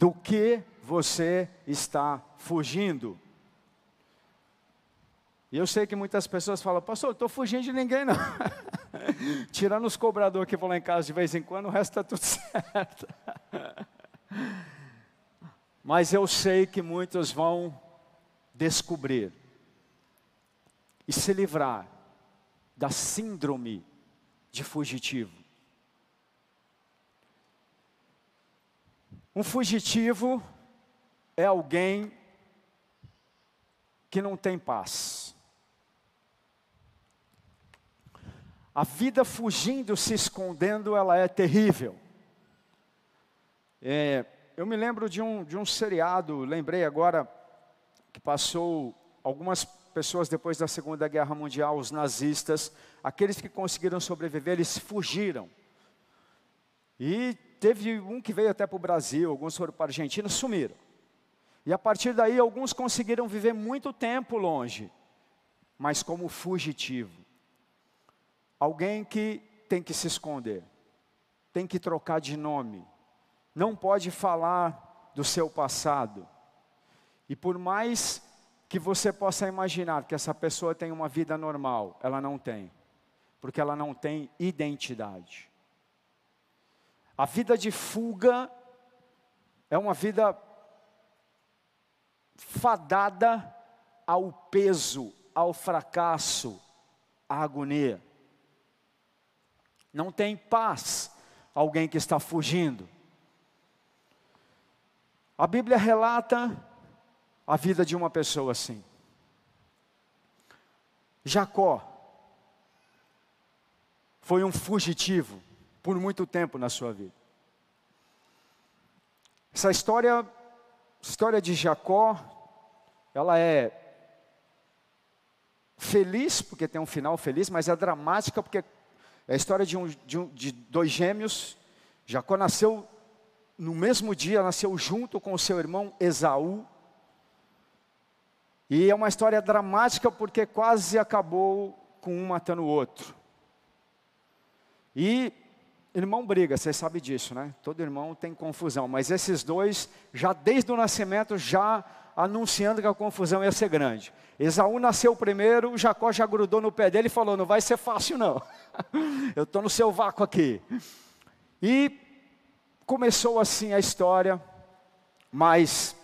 do que você está fugindo. E eu sei que muitas pessoas falam, pastor, estou fugindo de ninguém não. Tirando os cobradores que vão lá em casa de vez em quando, o resto está tudo certo. Mas eu sei que muitos vão descobrir e se livrar da síndrome de fugitivo. Um fugitivo é alguém que não tem paz. A vida fugindo, se escondendo, ela é terrível. É, eu me lembro de um, de um seriado, lembrei agora, que passou algumas pessoas depois da Segunda Guerra Mundial, os nazistas, aqueles que conseguiram sobreviver, eles fugiram. E teve um que veio até para o Brasil, alguns foram para a Argentina, sumiram. E a partir daí, alguns conseguiram viver muito tempo longe, mas como fugitivo. Alguém que tem que se esconder, tem que trocar de nome, não pode falar do seu passado. E por mais que você possa imaginar que essa pessoa tem uma vida normal, ela não tem, porque ela não tem identidade. A vida de fuga é uma vida fadada ao peso, ao fracasso, à agonia. Não tem paz alguém que está fugindo. A Bíblia relata a vida de uma pessoa assim. Jacó foi um fugitivo por muito tempo na sua vida. Essa história, história de Jacó, ela é feliz, porque tem um final feliz, mas é dramática, porque é a história de, um, de, um, de dois gêmeos. Jacó nasceu no mesmo dia, nasceu junto com o seu irmão Esaú. E é uma história dramática porque quase acabou com um matando o outro. E irmão briga, você sabe disso, né? Todo irmão tem confusão, mas esses dois, já desde o nascimento, já anunciando que a confusão ia ser grande. Esaú nasceu primeiro, Jacó já grudou no pé dele e falou: Não vai ser fácil, não. Eu estou no seu vácuo aqui. E começou assim a história, mas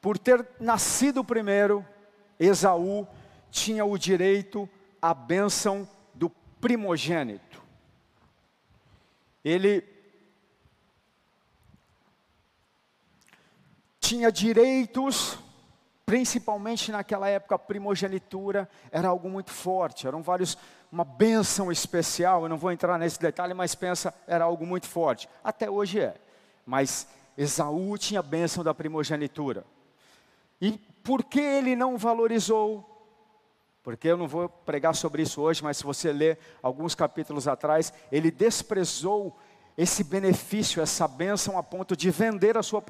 por ter nascido primeiro, Esaú tinha o direito à bênção do primogênito. Ele tinha direitos, principalmente naquela época, a primogenitura era algo muito forte, eram vários uma bênção especial, eu não vou entrar nesse detalhe, mas pensa, era algo muito forte. Até hoje é. Mas Esaú tinha a bênção da primogenitura. E por que ele não valorizou? Porque eu não vou pregar sobre isso hoje, mas se você ler alguns capítulos atrás, ele desprezou esse benefício, essa bênção, a ponto de vender a sua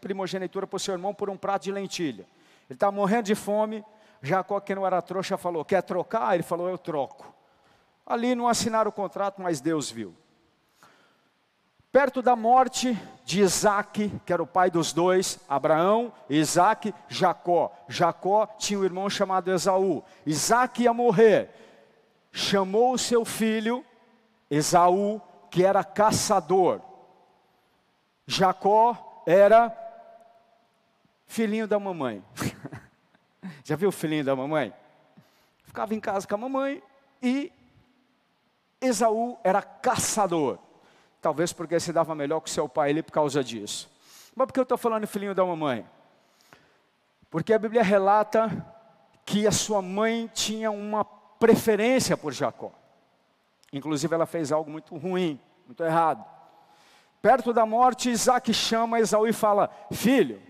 primogenitura para o seu irmão por um prato de lentilha. Ele estava morrendo de fome, Jacó, que não era trouxa, falou: Quer trocar? Ele falou: Eu troco. Ali não assinaram o contrato, mas Deus viu. Perto da morte de Isaac, que era o pai dos dois, Abraão, Isaac, Jacó. Jacó tinha um irmão chamado Esaú. Isaac ia morrer. Chamou o seu filho, Esaú, que era caçador. Jacó era filhinho da mamãe. Já viu o filhinho da mamãe? Ficava em casa com a mamãe e Esaú era caçador. Talvez porque se dava melhor com seu pai ele por causa disso. Mas por que eu estou falando filhinho da mamãe? Porque a Bíblia relata que a sua mãe tinha uma preferência por Jacó. Inclusive ela fez algo muito ruim, muito errado. Perto da morte, Isaac chama Esaú e fala: Filho,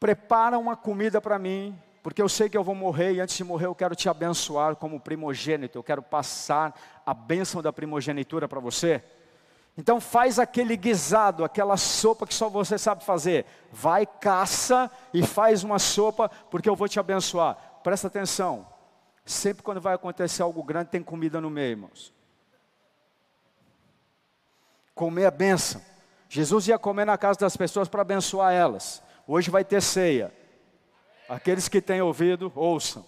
prepara uma comida para mim, porque eu sei que eu vou morrer e antes de morrer eu quero te abençoar como primogênito, eu quero passar a bênção da primogenitura para você. Então faz aquele guisado, aquela sopa que só você sabe fazer. Vai, caça e faz uma sopa, porque eu vou te abençoar. Presta atenção. Sempre quando vai acontecer algo grande, tem comida no meio, irmãos. Comer a bênção. Jesus ia comer na casa das pessoas para abençoar elas. Hoje vai ter ceia. Aqueles que têm ouvido, ouçam.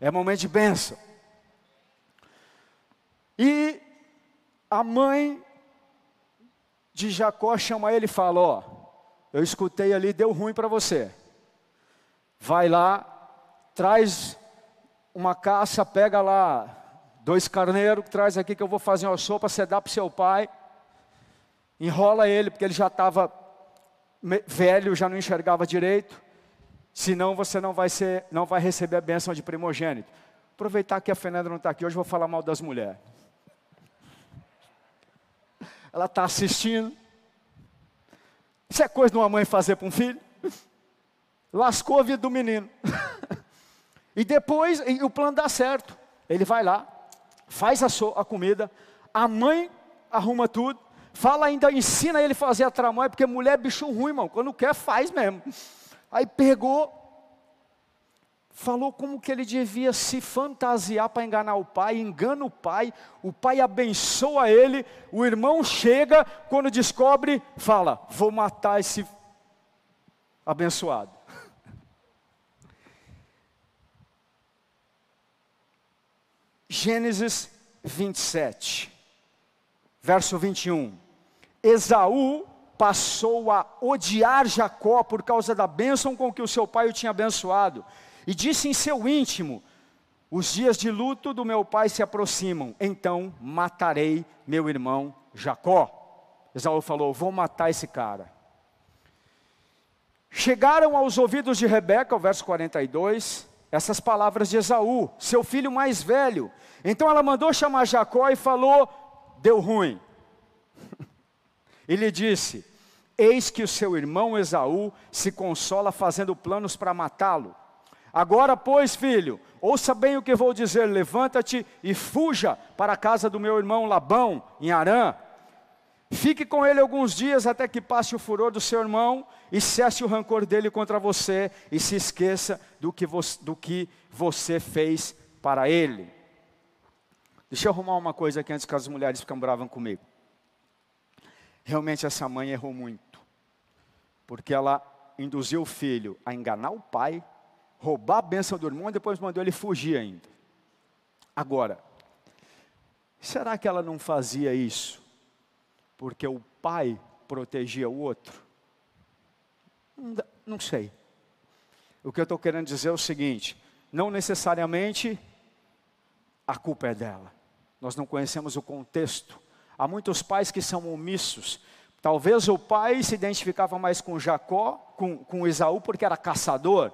É momento de bênção. E a mãe de Jacó chama ele e fala: Ó, eu escutei ali, deu ruim para você. Vai lá, traz uma caça, pega lá dois carneiros, traz aqui que eu vou fazer uma sopa, você dá para seu pai. Enrola ele, porque ele já estava velho, já não enxergava direito. Senão você não vai, ser, não vai receber a bênção de primogênito. Aproveitar que a Fernanda não está aqui hoje, vou falar mal das mulheres. Ela está assistindo. Isso é coisa de uma mãe fazer para um filho? Lascou a vida do menino. e depois, e o plano dá certo. Ele vai lá, faz a, so, a comida, a mãe arruma tudo, Fala ainda, ensina ele a fazer a tramóia, porque mulher é bicho ruim, irmão. Quando quer, faz mesmo. Aí pegou, falou como que ele devia se fantasiar para enganar o pai, engana o pai, o pai abençoa ele, o irmão chega, quando descobre, fala: Vou matar esse abençoado. Gênesis 27, verso 21. Esaú passou a odiar Jacó por causa da bênção com que o seu pai o tinha abençoado, e disse em seu íntimo: Os dias de luto do meu pai se aproximam, então matarei meu irmão Jacó. Esaú falou: Vou matar esse cara. Chegaram aos ouvidos de Rebeca, o verso 42, essas palavras de Esaú, seu filho mais velho. Então ela mandou chamar Jacó e falou: Deu ruim. E lhe disse: Eis que o seu irmão Esaú se consola fazendo planos para matá-lo. Agora, pois, filho, ouça bem o que vou dizer: levanta-te e fuja para a casa do meu irmão Labão, em Arã. Fique com ele alguns dias até que passe o furor do seu irmão e cesse o rancor dele contra você e se esqueça do que, você, do que você fez para ele. Deixa eu arrumar uma coisa aqui antes que as mulheres ficam bravas comigo. Realmente essa mãe errou muito, porque ela induziu o filho a enganar o pai, roubar a bênção do irmão e depois mandou ele fugir ainda. Agora, será que ela não fazia isso porque o pai protegia o outro? Não, não sei. O que eu estou querendo dizer é o seguinte: não necessariamente a culpa é dela. Nós não conhecemos o contexto Há muitos pais que são omissos. Talvez o pai se identificava mais com Jacó, com, com Esaú, porque era caçador.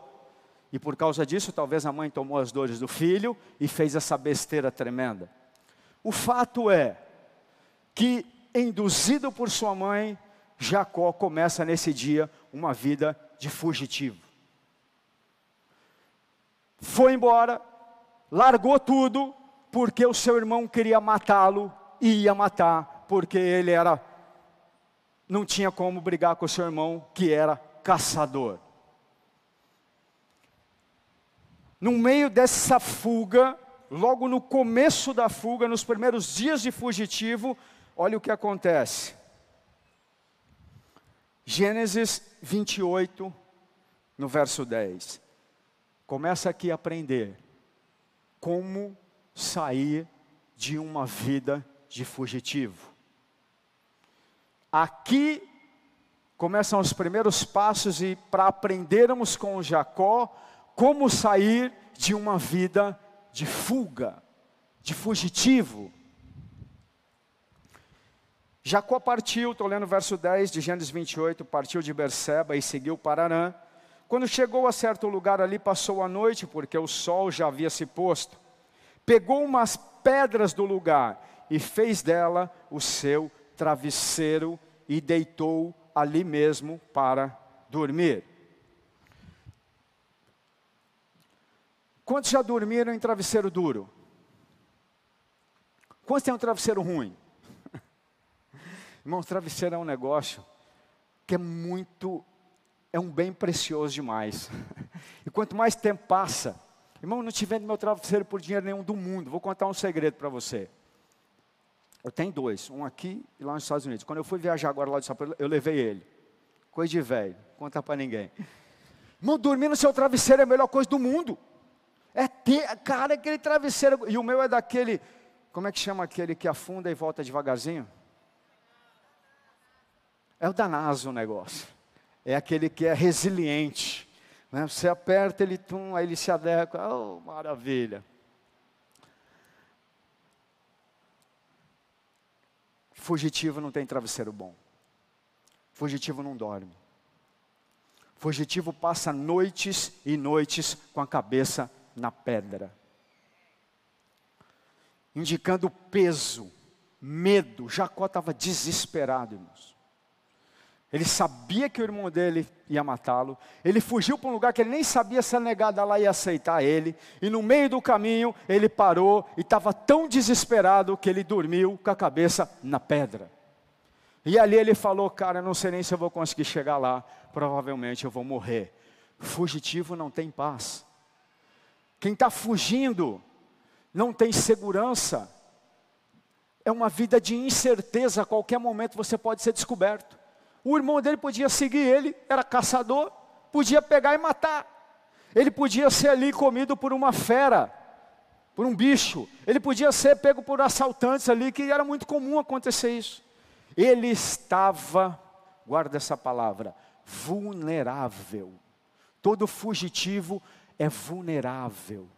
E por causa disso, talvez a mãe tomou as dores do filho e fez essa besteira tremenda. O fato é que, induzido por sua mãe, Jacó começa nesse dia uma vida de fugitivo. Foi embora, largou tudo, porque o seu irmão queria matá-lo e ia matar, porque ele era não tinha como brigar com o seu irmão, que era caçador. No meio dessa fuga, logo no começo da fuga, nos primeiros dias de fugitivo, olha o que acontece. Gênesis 28, no verso 10. Começa aqui a aprender como sair de uma vida de fugitivo. Aqui começam os primeiros passos e para aprendermos com Jacó como sair de uma vida de fuga, de fugitivo. Jacó partiu, estou lendo o verso 10 de Gênesis 28, partiu de Berseba e seguiu para Arã. Quando chegou a certo lugar ali, passou a noite, porque o sol já havia se posto. Pegou umas pedras do lugar e fez dela o seu travesseiro e deitou ali mesmo para dormir. Quantos já dormiram em travesseiro duro? Quantos têm um travesseiro ruim? Irmãos, travesseiro é um negócio que é muito, é um bem precioso demais. E quanto mais tempo passa, irmão, não te vendo meu travesseiro por dinheiro nenhum do mundo. Vou contar um segredo para você. Eu tenho dois, um aqui e lá nos Estados Unidos. Quando eu fui viajar agora lá de São Paulo, eu levei ele. Coisa de velho, conta para ninguém. Irmão, dormir no seu travesseiro é a melhor coisa do mundo. É ter, cara, aquele travesseiro. E o meu é daquele, como é que chama aquele que afunda e volta devagarzinho? É o danaso o negócio. É aquele que é resiliente. Né? Você aperta, ele tum, aí ele se adequa. Oh, maravilha. Fugitivo não tem travesseiro bom. Fugitivo não dorme. Fugitivo passa noites e noites com a cabeça na pedra. Indicando peso, medo. Jacó estava desesperado, irmãos. Ele sabia que o irmão dele ia matá-lo. Ele fugiu para um lugar que ele nem sabia se a negada lá ia aceitar ele. E no meio do caminho, ele parou e estava tão desesperado que ele dormiu com a cabeça na pedra. E ali ele falou: Cara, não sei nem se eu vou conseguir chegar lá. Provavelmente eu vou morrer. Fugitivo não tem paz. Quem está fugindo não tem segurança. É uma vida de incerteza. A qualquer momento você pode ser descoberto. O irmão dele podia seguir ele, era caçador, podia pegar e matar. Ele podia ser ali comido por uma fera, por um bicho. Ele podia ser pego por assaltantes ali, que era muito comum acontecer isso. Ele estava, guarda essa palavra, vulnerável. Todo fugitivo é vulnerável.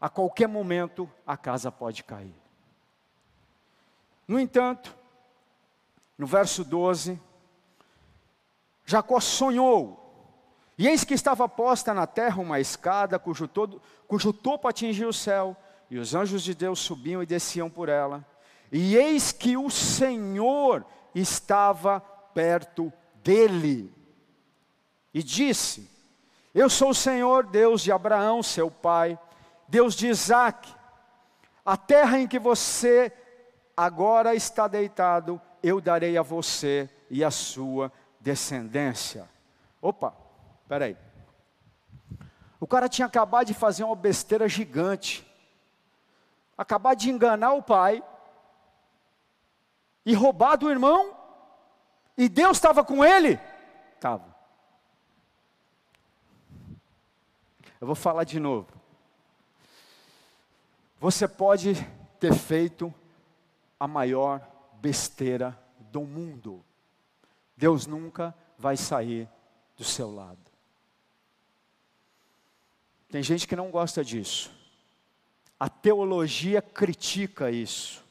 A qualquer momento a casa pode cair. No entanto, no verso 12, Jacó sonhou, e eis que estava posta na terra uma escada cujo, todo, cujo topo atingia o céu, e os anjos de Deus subiam e desciam por ela. E eis que o Senhor estava perto dele, e disse: Eu sou o Senhor, Deus de Abraão, seu pai, Deus de Isaac. A terra em que você agora está deitado, eu darei a você e a sua descendência. Opa, peraí. O cara tinha acabado de fazer uma besteira gigante. Acabar de enganar o pai. E roubar do irmão. E Deus estava com ele? Estava. Eu vou falar de novo. Você pode ter feito a maior besteira do mundo. Deus nunca vai sair do seu lado. Tem gente que não gosta disso. A teologia critica isso.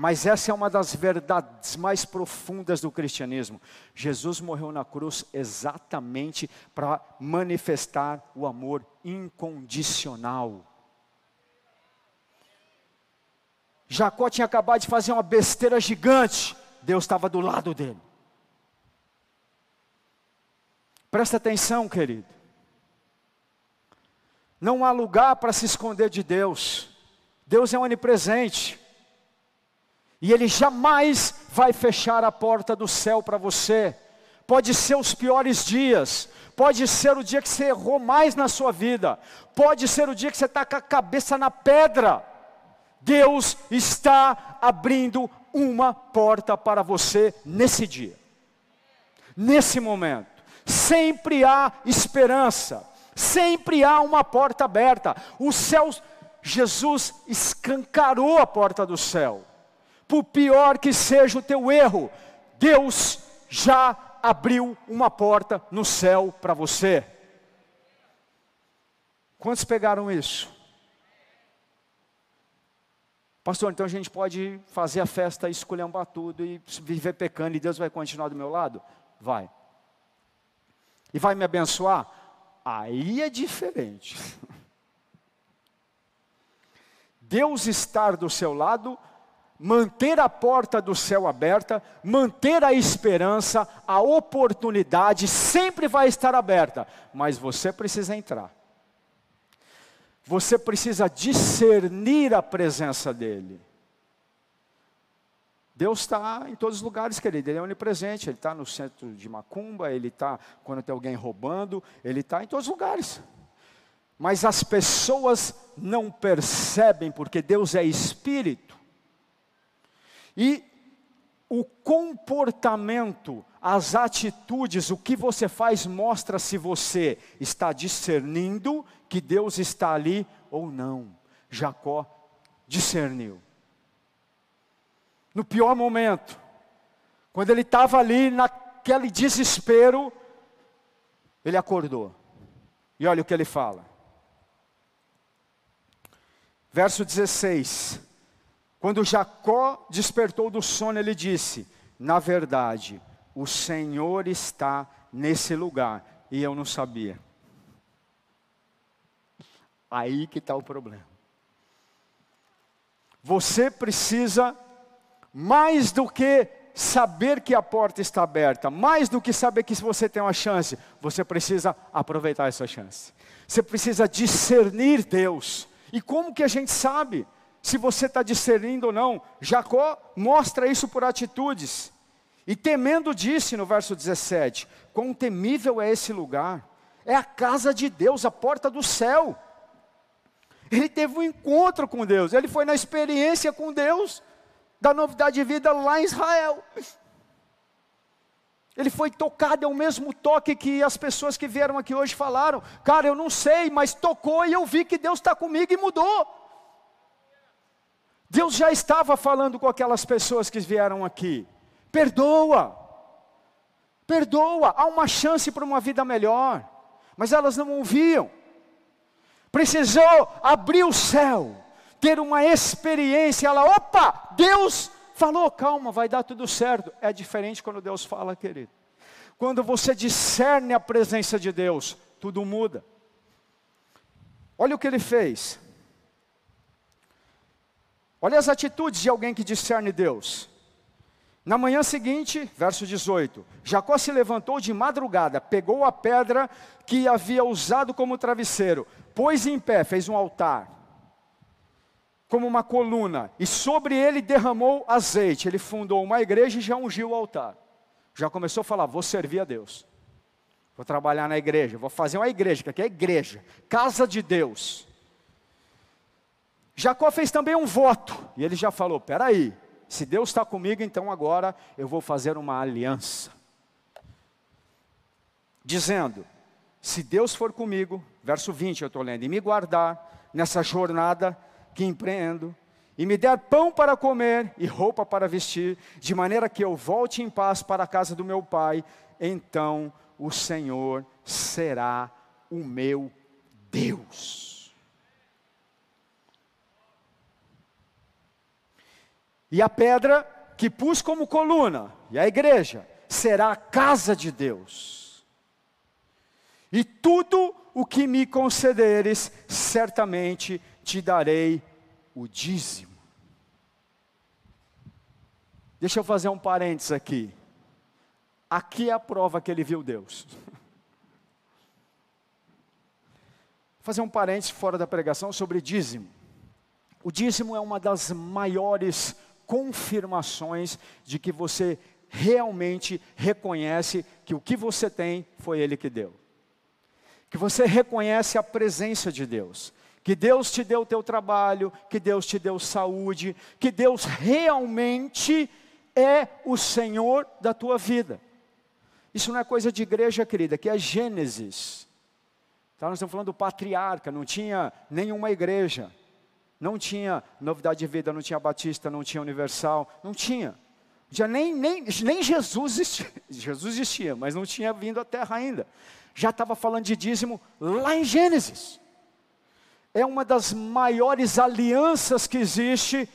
Mas essa é uma das verdades mais profundas do cristianismo. Jesus morreu na cruz exatamente para manifestar o amor incondicional. Jacó tinha acabado de fazer uma besteira gigante, Deus estava do lado dele. Presta atenção, querido. Não há lugar para se esconder de Deus. Deus é onipresente. E Ele jamais vai fechar a porta do céu para você. Pode ser os piores dias, pode ser o dia que você errou mais na sua vida, pode ser o dia que você está com a cabeça na pedra. Deus está abrindo uma porta para você nesse dia, nesse momento. Sempre há esperança, sempre há uma porta aberta. O céu, Jesus escancarou a porta do céu. Por pior que seja o teu erro, Deus já abriu uma porta no céu para você. Quantos pegaram isso? Pastor, então a gente pode fazer a festa, esculhambar tudo e viver pecando e Deus vai continuar do meu lado? Vai. E vai me abençoar? Aí é diferente. Deus estar do seu lado, manter a porta do céu aberta, manter a esperança, a oportunidade sempre vai estar aberta, mas você precisa entrar. Você precisa discernir a presença dEle. Deus está em todos os lugares, querido, Ele é onipresente, Ele está no centro de Macumba, Ele está quando tem alguém roubando, Ele está em todos os lugares. Mas as pessoas não percebem, porque Deus é Espírito. E o comportamento, as atitudes, o que você faz mostra se você está discernindo que Deus está ali ou não. Jacó discerniu. No pior momento, quando ele estava ali naquele desespero, ele acordou. E olha o que ele fala. Verso 16. Quando Jacó despertou do sono, ele disse: Na verdade, o Senhor está nesse lugar e eu não sabia. Aí que está o problema. Você precisa, mais do que saber que a porta está aberta, mais do que saber que você tem uma chance, você precisa aproveitar essa chance. Você precisa discernir Deus. E como que a gente sabe? Se você está discernindo ou não. Jacó mostra isso por atitudes. E temendo disse no verso 17: Quão temível é esse lugar! É a casa de Deus, a porta do céu. Ele teve um encontro com Deus, ele foi na experiência com Deus, da novidade de vida lá em Israel. Ele foi tocado, é o mesmo toque que as pessoas que vieram aqui hoje falaram. Cara, eu não sei, mas tocou e eu vi que Deus está comigo e mudou. Deus já estava falando com aquelas pessoas que vieram aqui. Perdoa, perdoa, há uma chance para uma vida melhor, mas elas não ouviam. Precisou abrir o céu, ter uma experiência. Ela, opa, Deus falou, calma, vai dar tudo certo. É diferente quando Deus fala, querido. Quando você discerne a presença de Deus, tudo muda. Olha o que ele fez. Olha as atitudes de alguém que discerne Deus. Na manhã seguinte, verso 18: Jacó se levantou de madrugada, pegou a pedra que havia usado como travesseiro, pôs em pé, fez um altar, como uma coluna, e sobre ele derramou azeite. Ele fundou uma igreja e já ungiu o altar. Já começou a falar: vou servir a Deus, vou trabalhar na igreja, vou fazer uma igreja, que aqui é igreja, casa de Deus. Jacó fez também um voto, e ele já falou: peraí, se Deus está comigo, então agora eu vou fazer uma aliança. Dizendo: se Deus for comigo, verso 20 eu estou lendo, e me guardar nessa jornada que empreendo, e me der pão para comer e roupa para vestir, de maneira que eu volte em paz para a casa do meu pai, então o Senhor será o meu Deus. E a pedra que pus como coluna, e a igreja, será a casa de Deus. E tudo o que me concederes, certamente te darei o dízimo. Deixa eu fazer um parênteses aqui. Aqui é a prova que ele viu Deus. Vou fazer um parênteses fora da pregação sobre dízimo. O dízimo é uma das maiores confirmações de que você realmente reconhece que o que você tem foi Ele que deu. Que você reconhece a presença de Deus. Que Deus te deu o teu trabalho, que Deus te deu saúde, que Deus realmente é o Senhor da tua vida. Isso não é coisa de igreja, querida, que é Gênesis. Então, nós estamos falando do patriarca, não tinha nenhuma igreja. Não tinha novidade de vida, não tinha batista, não tinha universal, não tinha. Já nem, nem, nem Jesus existia. Jesus existia, mas não tinha vindo à terra ainda. Já estava falando de dízimo lá em Gênesis. É uma das maiores alianças que existe,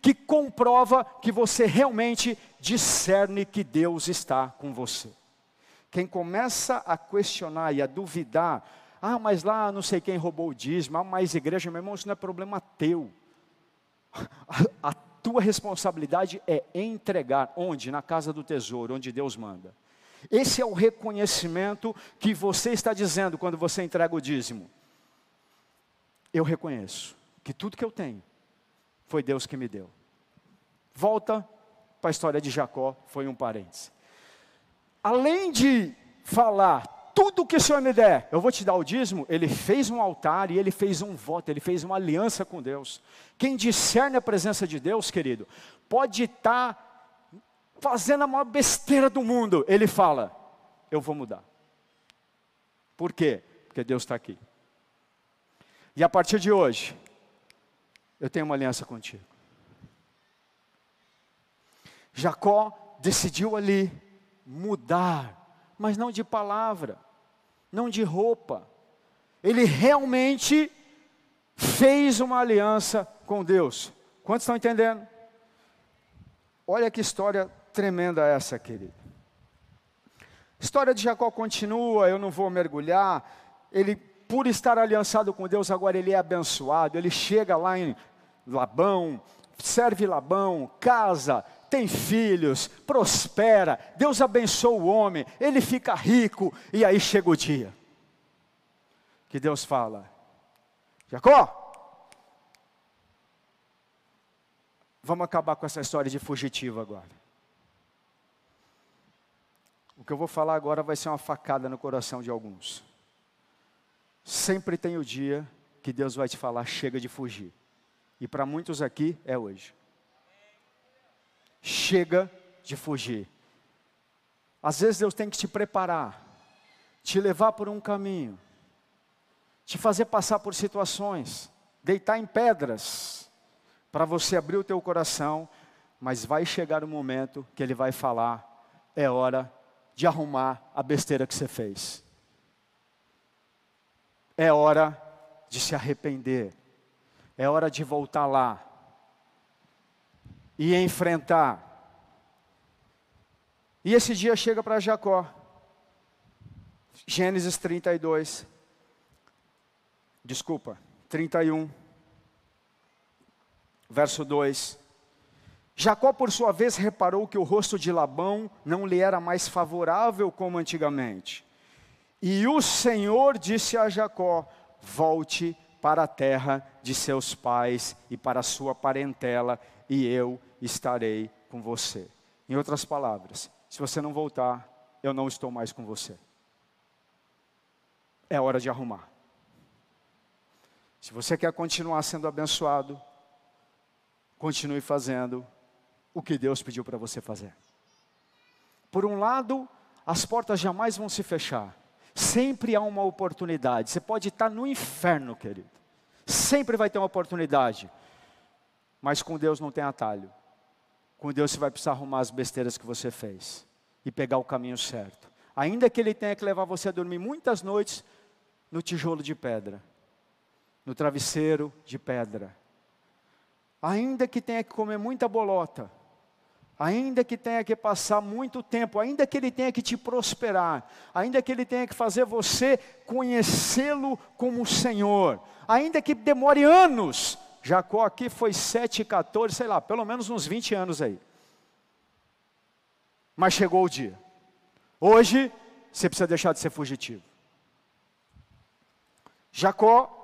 que comprova que você realmente discerne que Deus está com você. Quem começa a questionar e a duvidar ah, mas lá não sei quem roubou o dízimo, ah, mais igreja, meu irmão, isso não é problema teu. A, a tua responsabilidade é entregar, onde? Na casa do tesouro, onde Deus manda. Esse é o reconhecimento que você está dizendo quando você entrega o dízimo. Eu reconheço que tudo que eu tenho foi Deus que me deu. Volta para a história de Jacó, foi um parêntese. Além de falar tudo que o Senhor me der, eu vou te dar o dízimo. Ele fez um altar e ele fez um voto, ele fez uma aliança com Deus. Quem discerne a presença de Deus, querido, pode estar fazendo a maior besteira do mundo. Ele fala: Eu vou mudar. Por quê? Porque Deus está aqui. E a partir de hoje, eu tenho uma aliança contigo. Jacó decidiu ali mudar, mas não de palavra, não de roupa. Ele realmente fez uma aliança com Deus. Quantos estão entendendo? Olha que história tremenda essa, querido. A história de Jacó continua, eu não vou mergulhar. Ele, por estar aliançado com Deus, agora ele é abençoado. Ele chega lá em Labão, serve Labão, casa, tem filhos, prospera, Deus abençoa o homem, ele fica rico, e aí chega o dia que Deus fala: Jacó, vamos acabar com essa história de fugitivo agora. O que eu vou falar agora vai ser uma facada no coração de alguns. Sempre tem o dia que Deus vai te falar: chega de fugir. E para muitos aqui é hoje. Chega de fugir. Às vezes Deus tem que te preparar, te levar por um caminho, te fazer passar por situações, deitar em pedras, para você abrir o teu coração, mas vai chegar o momento que Ele vai falar: é hora de arrumar a besteira que você fez. É hora de se arrepender. É hora de voltar lá e enfrentar. E esse dia chega para Jacó. Gênesis 32. Desculpa, 31. Verso 2. Jacó, por sua vez, reparou que o rosto de Labão não lhe era mais favorável como antigamente. E o Senhor disse a Jacó: Volte para a terra de seus pais e para a sua parentela, e eu estarei com você. Em outras palavras, se você não voltar, eu não estou mais com você. É hora de arrumar. Se você quer continuar sendo abençoado, continue fazendo o que Deus pediu para você fazer. Por um lado, as portas jamais vão se fechar. Sempre há uma oportunidade. Você pode estar no inferno, querido. Sempre vai ter uma oportunidade. Mas com Deus não tem atalho. Com Deus você vai precisar arrumar as besteiras que você fez e pegar o caminho certo. Ainda que Ele tenha que levar você a dormir muitas noites no tijolo de pedra, no travesseiro de pedra. Ainda que tenha que comer muita bolota, ainda que tenha que passar muito tempo, ainda que ele tenha que te prosperar, ainda que ele tenha que fazer você conhecê-lo como Senhor, ainda que demore anos. Jacó aqui foi 7, 14, sei lá, pelo menos uns 20 anos aí. Mas chegou o dia. Hoje, você precisa deixar de ser fugitivo. Jacó,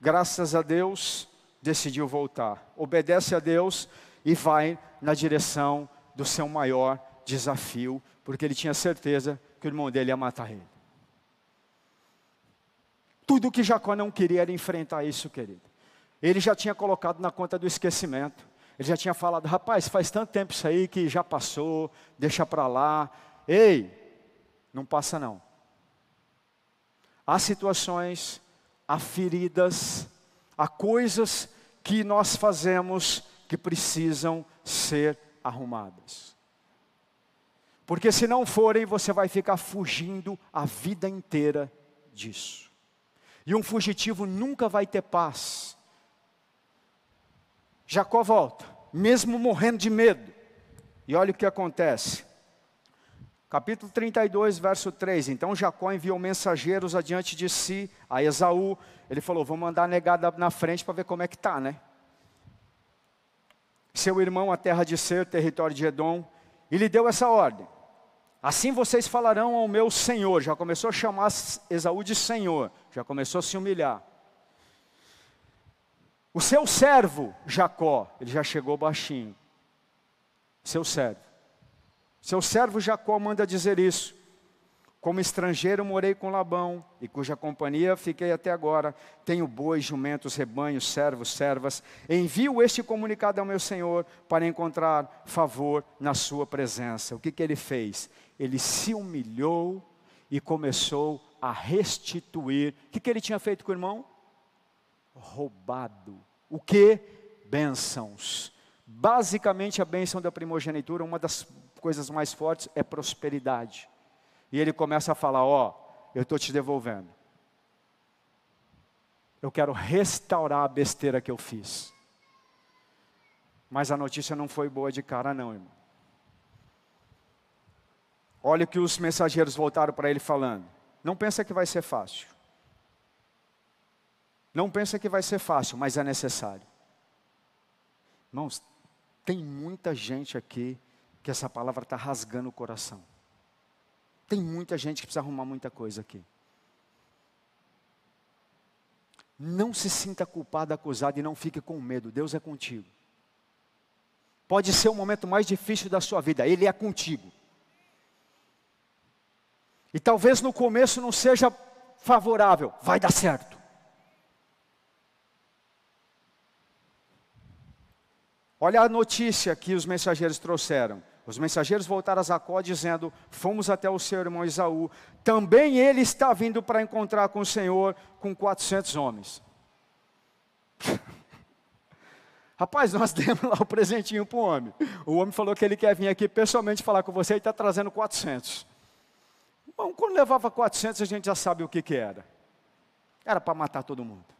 graças a Deus, decidiu voltar. Obedece a Deus e vai na direção do seu maior desafio, porque ele tinha certeza que o irmão dele ia matar ele. Tudo que Jacó não queria era enfrentar isso, querido. Ele já tinha colocado na conta do esquecimento. Ele já tinha falado, rapaz, faz tanto tempo isso aí que já passou, deixa para lá. Ei, não passa não. Há situações, há feridas, há coisas que nós fazemos que precisam ser arrumadas. Porque se não forem, você vai ficar fugindo a vida inteira disso. E um fugitivo nunca vai ter paz. Jacó volta, mesmo morrendo de medo. E olha o que acontece. Capítulo 32, verso 3. Então Jacó enviou mensageiros adiante de si a Esaú. Ele falou: Vou mandar negada na frente para ver como é que está, né? seu irmão a terra de Ser, território de Edom, e lhe deu essa ordem: Assim vocês falarão ao meu senhor. Já começou a chamar Esaú de senhor, já começou a se humilhar. O seu servo, Jacó, ele já chegou baixinho. Seu servo. Seu servo Jacó manda dizer isso. Como estrangeiro morei com Labão, e cuja companhia fiquei até agora. Tenho bois, jumentos, rebanhos, servos, servas. Envio este comunicado ao meu senhor para encontrar favor na sua presença. O que, que ele fez? Ele se humilhou e começou a restituir. O que, que ele tinha feito com o irmão? Roubado. O que? Bênçãos. Basicamente, a bênção da primogenitura, uma das coisas mais fortes é prosperidade. E ele começa a falar: Ó, oh, eu estou te devolvendo. Eu quero restaurar a besteira que eu fiz. Mas a notícia não foi boa de cara, não, irmão. Olha o que os mensageiros voltaram para ele falando. Não pensa que vai ser fácil. Não pensa que vai ser fácil, mas é necessário. Irmãos, tem muita gente aqui que essa palavra está rasgando o coração. Tem muita gente que precisa arrumar muita coisa aqui. Não se sinta culpado, acusado e não fique com medo. Deus é contigo. Pode ser o momento mais difícil da sua vida, Ele é contigo. E talvez no começo não seja favorável, vai dar certo. Olha a notícia que os mensageiros trouxeram. Os mensageiros voltaram a Jacó dizendo: Fomos até o seu irmão Isaú. Também ele está vindo para encontrar com o Senhor com 400 homens. Rapaz, nós demos lá o presentinho para o homem. O homem falou que ele quer vir aqui pessoalmente falar com você e está trazendo 400. Bom, quando levava 400, a gente já sabe o que, que era. Era para matar todo mundo.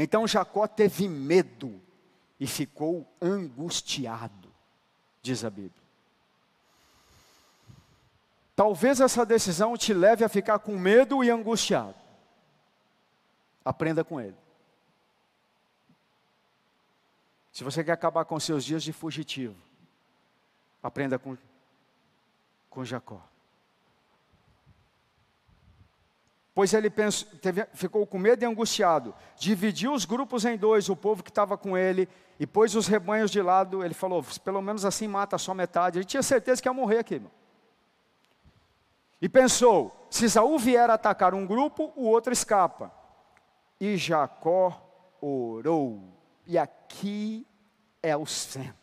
Então Jacó teve medo e ficou angustiado, diz a Bíblia. Talvez essa decisão te leve a ficar com medo e angustiado. Aprenda com ele. Se você quer acabar com seus dias de fugitivo, aprenda com, com Jacó. Pois ele pensou, teve, ficou com medo e angustiado. Dividiu os grupos em dois, o povo que estava com ele, e pôs os rebanhos de lado. Ele falou: pelo menos assim mata só metade. Ele tinha certeza que ia morrer aqui. Meu. E pensou: se Saul vier atacar um grupo, o outro escapa. E Jacó orou. E aqui é o centro.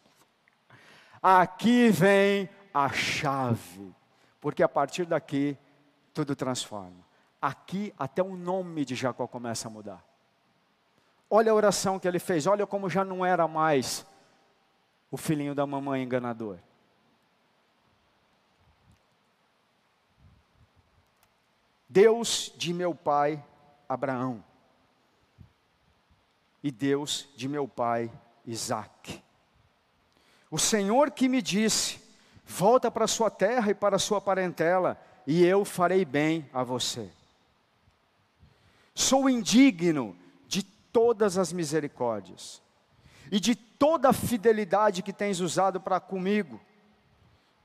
Aqui vem a chave. Porque a partir daqui, tudo transforma aqui até o nome de Jacó começa a mudar. Olha a oração que ele fez, olha como já não era mais o filhinho da mamãe enganador. Deus de meu pai Abraão e Deus de meu pai Isaac. O Senhor que me disse: volta para sua terra e para sua parentela, e eu farei bem a você. Sou indigno de todas as misericórdias e de toda a fidelidade que tens usado para comigo,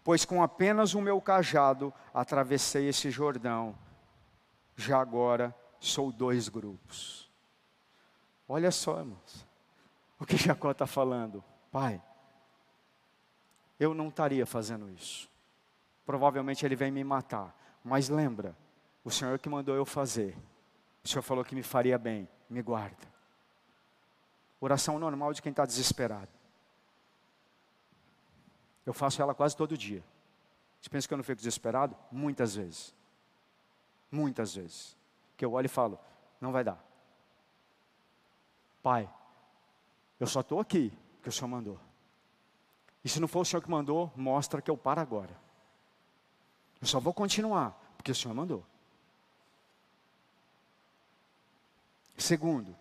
pois com apenas o meu cajado atravessei esse Jordão, já agora sou dois grupos. Olha só, irmãos, o que Jacó está falando, pai, eu não estaria fazendo isso, provavelmente ele vem me matar, mas lembra, o Senhor que mandou eu fazer, o Senhor falou que me faria bem, me guarda. Oração normal de quem está desesperado. Eu faço ela quase todo dia. Você pensa que eu não fico desesperado? Muitas vezes. Muitas vezes. Que eu olho e falo: não vai dar. Pai, eu só estou aqui porque o Senhor mandou. E se não for o Senhor que mandou, mostra que eu paro agora. Eu só vou continuar porque o Senhor mandou. Segundo,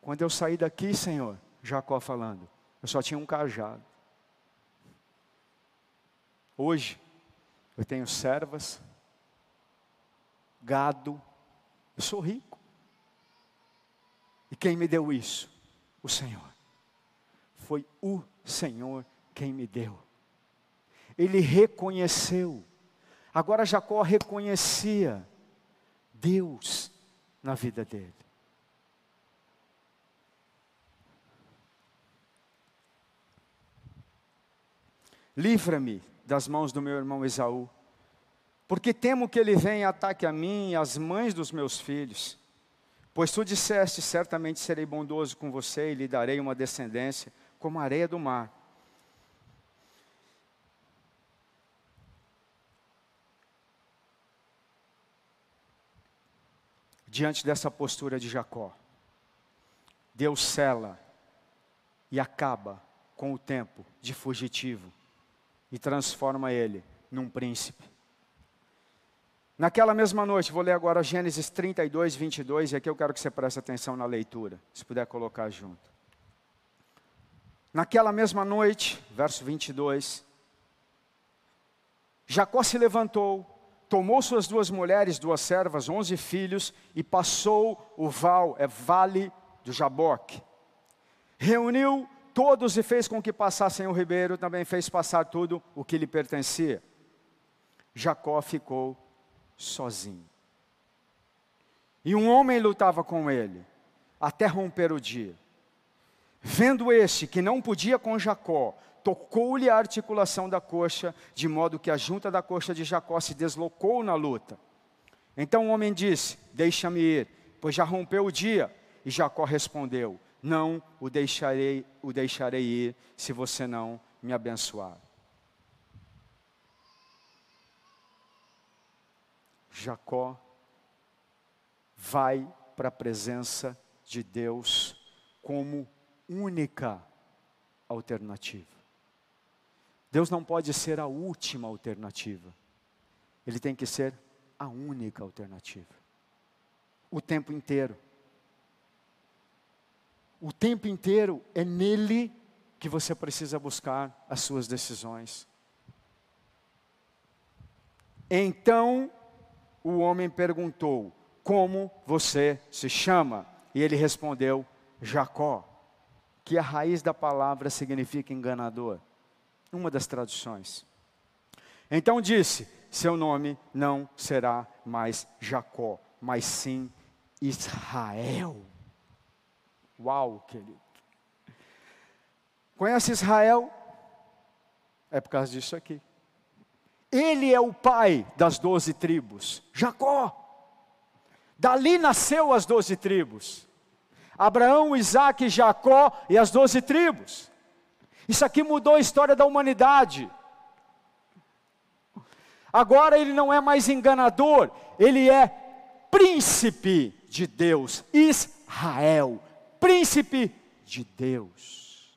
quando eu saí daqui, Senhor, Jacó falando, eu só tinha um cajado. Hoje, eu tenho servas, gado, eu sou rico. E quem me deu isso? O Senhor. Foi o Senhor quem me deu. Ele reconheceu. Agora Jacó reconhecia Deus na vida dele. livra-me das mãos do meu irmão Esaú, porque temo que ele venha e ataque a mim e as mães dos meus filhos. Pois tu disseste: certamente serei bondoso com você e lhe darei uma descendência como a areia do mar. Diante dessa postura de Jacó, Deus cela e acaba com o tempo de fugitivo e transforma ele num príncipe. Naquela mesma noite, vou ler agora Gênesis 32, 22, e aqui eu quero que você preste atenção na leitura, se puder colocar junto. Naquela mesma noite, verso 22, Jacó se levantou, tomou suas duas mulheres, duas servas, onze filhos, e passou o val, é vale do Jaboque. Reuniu todos e fez com que passassem o ribeiro, também fez passar tudo o que lhe pertencia. Jacó ficou sozinho. E um homem lutava com ele, até romper o dia. Vendo este que não podia com Jacó, tocou-lhe a articulação da coxa, de modo que a junta da coxa de Jacó se deslocou na luta. Então o homem disse: Deixa-me ir, pois já rompeu o dia. E Jacó respondeu: Não o deixarei, o deixarei ir, se você não me abençoar. Jacó vai para a presença de Deus como única alternativa. Deus não pode ser a última alternativa, Ele tem que ser a única alternativa. O tempo inteiro. O tempo inteiro é nele que você precisa buscar as suas decisões. Então o homem perguntou: Como você se chama? E ele respondeu: Jacó, que a raiz da palavra significa enganador. Uma das traduções. Então disse: Seu nome não será mais Jacó, mas sim Israel. Uau, querido. Conhece Israel? É por causa disso aqui. Ele é o pai das doze tribos, Jacó. Dali nasceu as doze tribos. Abraão, Isaac, Jacó e as doze tribos. Isso aqui mudou a história da humanidade. Agora ele não é mais enganador, ele é príncipe de Deus, Israel, príncipe de Deus.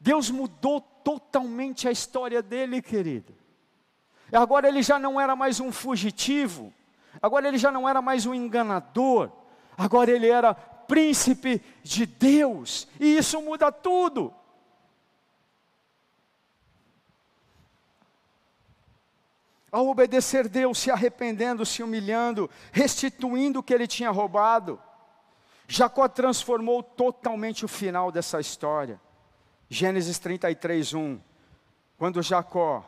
Deus mudou totalmente a história dele, querido. Agora ele já não era mais um fugitivo, agora ele já não era mais um enganador, agora ele era príncipe de Deus, e isso muda tudo. Ao obedecer Deus, se arrependendo, se humilhando, restituindo o que ele tinha roubado, Jacó transformou totalmente o final dessa história. Gênesis 33, 1. Quando Jacó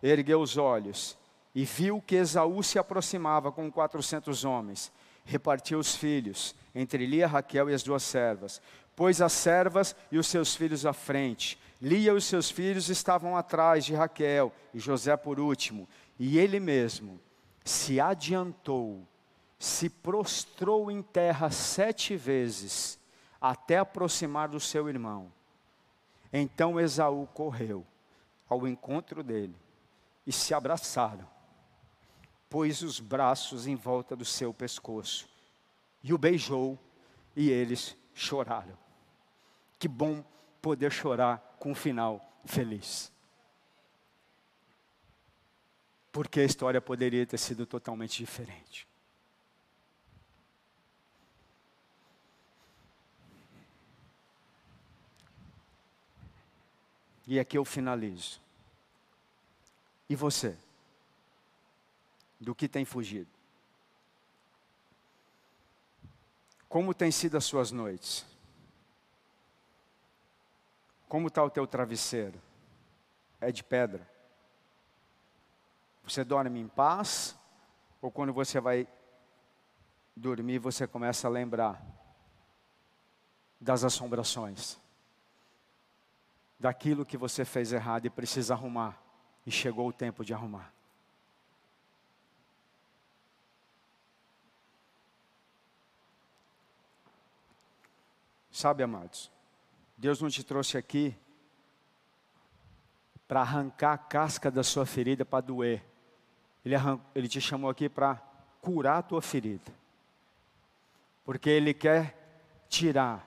ergueu os olhos e viu que Esaú se aproximava com quatrocentos homens. Repartiu os filhos entre Lia, Raquel e as duas servas. Pôs as servas e os seus filhos à frente. Lia e os seus filhos estavam atrás de Raquel e José por último. E ele mesmo se adiantou, se prostrou em terra sete vezes, até aproximar do seu irmão. Então Esaú correu ao encontro dele e se abraçaram, pôs os braços em volta do seu pescoço e o beijou, e eles choraram. Que bom poder chorar com um final feliz. Porque a história poderia ter sido totalmente diferente. E aqui eu finalizo. E você? Do que tem fugido? Como tem sido as suas noites? Como está o teu travesseiro? É de pedra? Você dorme em paz? Ou quando você vai dormir, você começa a lembrar das assombrações? daquilo que você fez errado e precisa arrumar. E chegou o tempo de arrumar. Sabe, amados, Deus não te trouxe aqui para arrancar a casca da sua ferida para doer. Ele, ele te chamou aqui para curar a tua ferida. Porque Ele quer tirar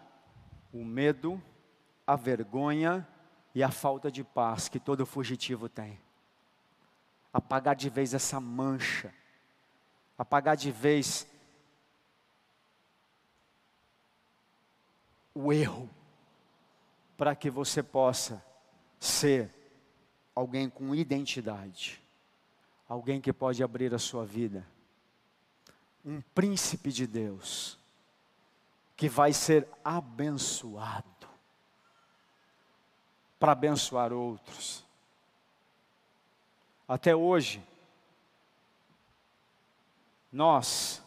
o medo, a vergonha e a falta de paz que todo fugitivo tem. Apagar de vez essa mancha. Apagar de vez o erro. Para que você possa ser alguém com identidade. Alguém que pode abrir a sua vida. Um príncipe de Deus. Que vai ser abençoado para abençoar outros. Até hoje, nós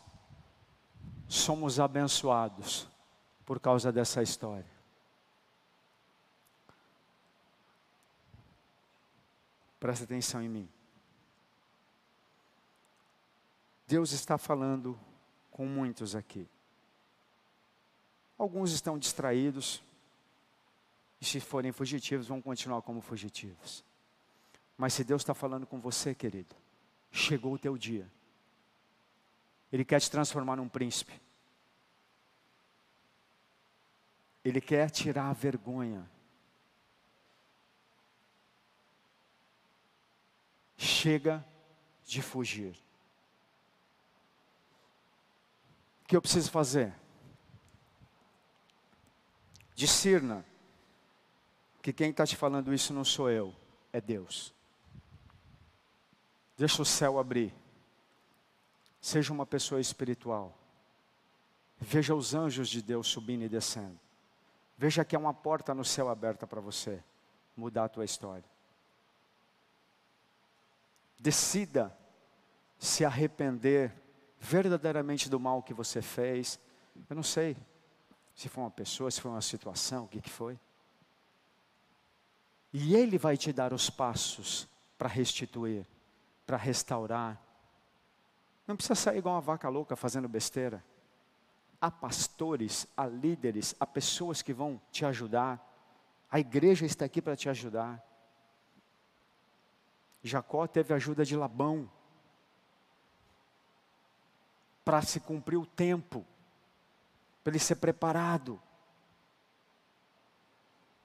somos abençoados por causa dessa história. Presta atenção em mim. Deus está falando com muitos aqui. Alguns estão distraídos, e se forem fugitivos, vão continuar como fugitivos. Mas se Deus está falando com você, querido, chegou o teu dia. Ele quer te transformar num príncipe. Ele quer tirar a vergonha. Chega de fugir. O que eu preciso fazer? Discirna que quem está te falando isso não sou eu, é Deus. Deixa o céu abrir. Seja uma pessoa espiritual. Veja os anjos de Deus subindo e descendo. Veja que há uma porta no céu aberta para você mudar a tua história. Decida se arrepender verdadeiramente do mal que você fez. Eu não sei se foi uma pessoa, se foi uma situação, o que, que foi. E Ele vai te dar os passos para restituir, para restaurar. Não precisa sair igual uma vaca louca fazendo besteira. Há pastores, há líderes, há pessoas que vão te ajudar. A igreja está aqui para te ajudar. Jacó teve a ajuda de Labão para se cumprir o tempo, para ele ser preparado.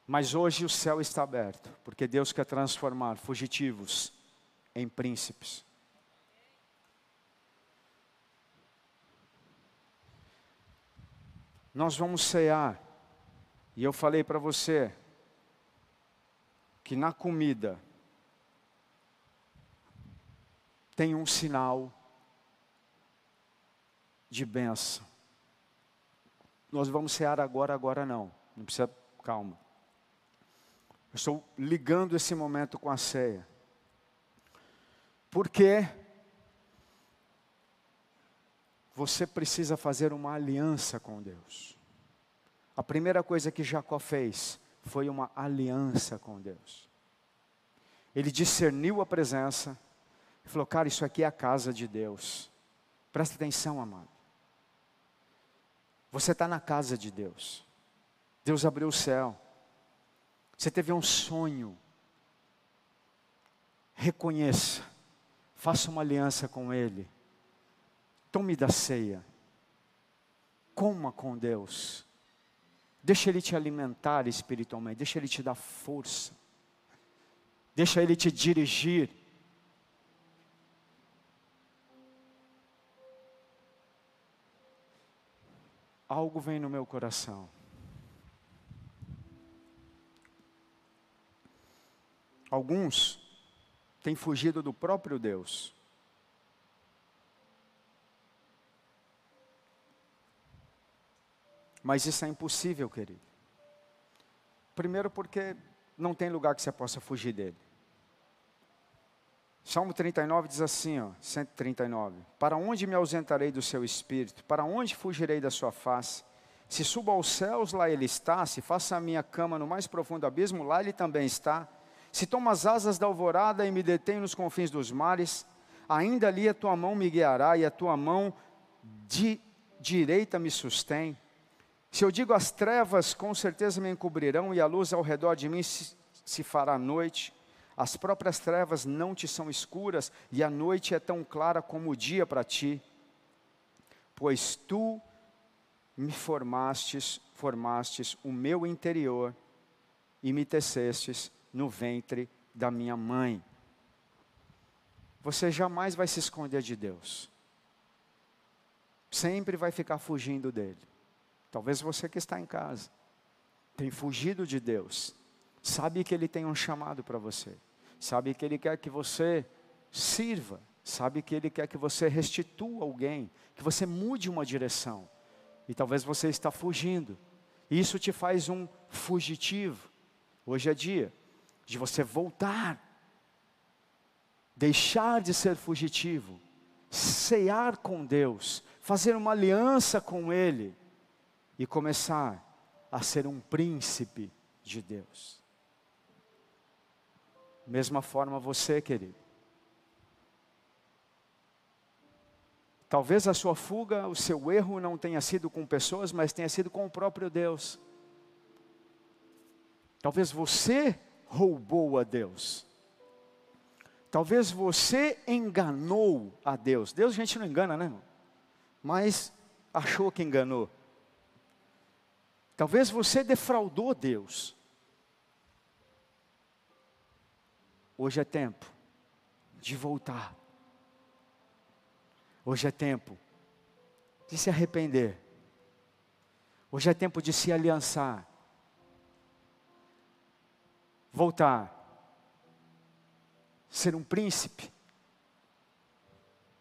Mas hoje o céu está aberto, porque Deus quer transformar fugitivos em príncipes. Nós vamos cear, e eu falei para você que na comida tem um sinal de benção. Nós vamos cear agora, agora não. Não precisa, calma. Eu estou ligando esse momento com a ceia. Porque você precisa fazer uma aliança com Deus. A primeira coisa que Jacó fez foi uma aliança com Deus. Ele discerniu a presença e falou: Cara, isso aqui é a casa de Deus. Presta atenção, amado. Você está na casa de Deus. Deus abriu o céu. Você teve um sonho. Reconheça. Faça uma aliança com Ele. Tome da ceia. Coma com Deus. Deixa Ele te alimentar espiritualmente. Deixa Ele te dar força. Deixa Ele te dirigir. Algo vem no meu coração. Alguns têm fugido do próprio Deus. Mas isso é impossível, querido. Primeiro, porque não tem lugar que você possa fugir dele. Salmo 39 diz assim, ó, 139: Para onde me ausentarei do seu espírito? Para onde fugirei da sua face? Se subo aos céus, lá ele está. Se faça a minha cama no mais profundo abismo, lá ele também está. Se tomo as asas da alvorada e me detenho nos confins dos mares, ainda ali a tua mão me guiará e a tua mão de direita me sustém. Se eu digo as trevas, com certeza me encobrirão e a luz ao redor de mim se, se fará noite. As próprias trevas não te são escuras e a noite é tão clara como o dia para ti. Pois tu me formastes, formastes o meu interior e me tecestes no ventre da minha mãe. Você jamais vai se esconder de Deus. Sempre vai ficar fugindo dele. Talvez você que está em casa tem fugido de Deus. Sabe que ele tem um chamado para você. Sabe que ele quer que você sirva. Sabe que ele quer que você restitua alguém, que você mude uma direção e talvez você está fugindo. Isso te faz um fugitivo. Hoje é dia de você voltar, deixar de ser fugitivo, cear com Deus, fazer uma aliança com Ele e começar a ser um príncipe de Deus. Mesma forma você, querido. Talvez a sua fuga, o seu erro não tenha sido com pessoas, mas tenha sido com o próprio Deus. Talvez você roubou a Deus. Talvez você enganou a Deus. Deus a gente não engana, né? Irmão? Mas achou que enganou. Talvez você defraudou Deus. Hoje é tempo de voltar Hoje é tempo de se arrepender. Hoje é tempo de se aliançar. Voltar. Ser um príncipe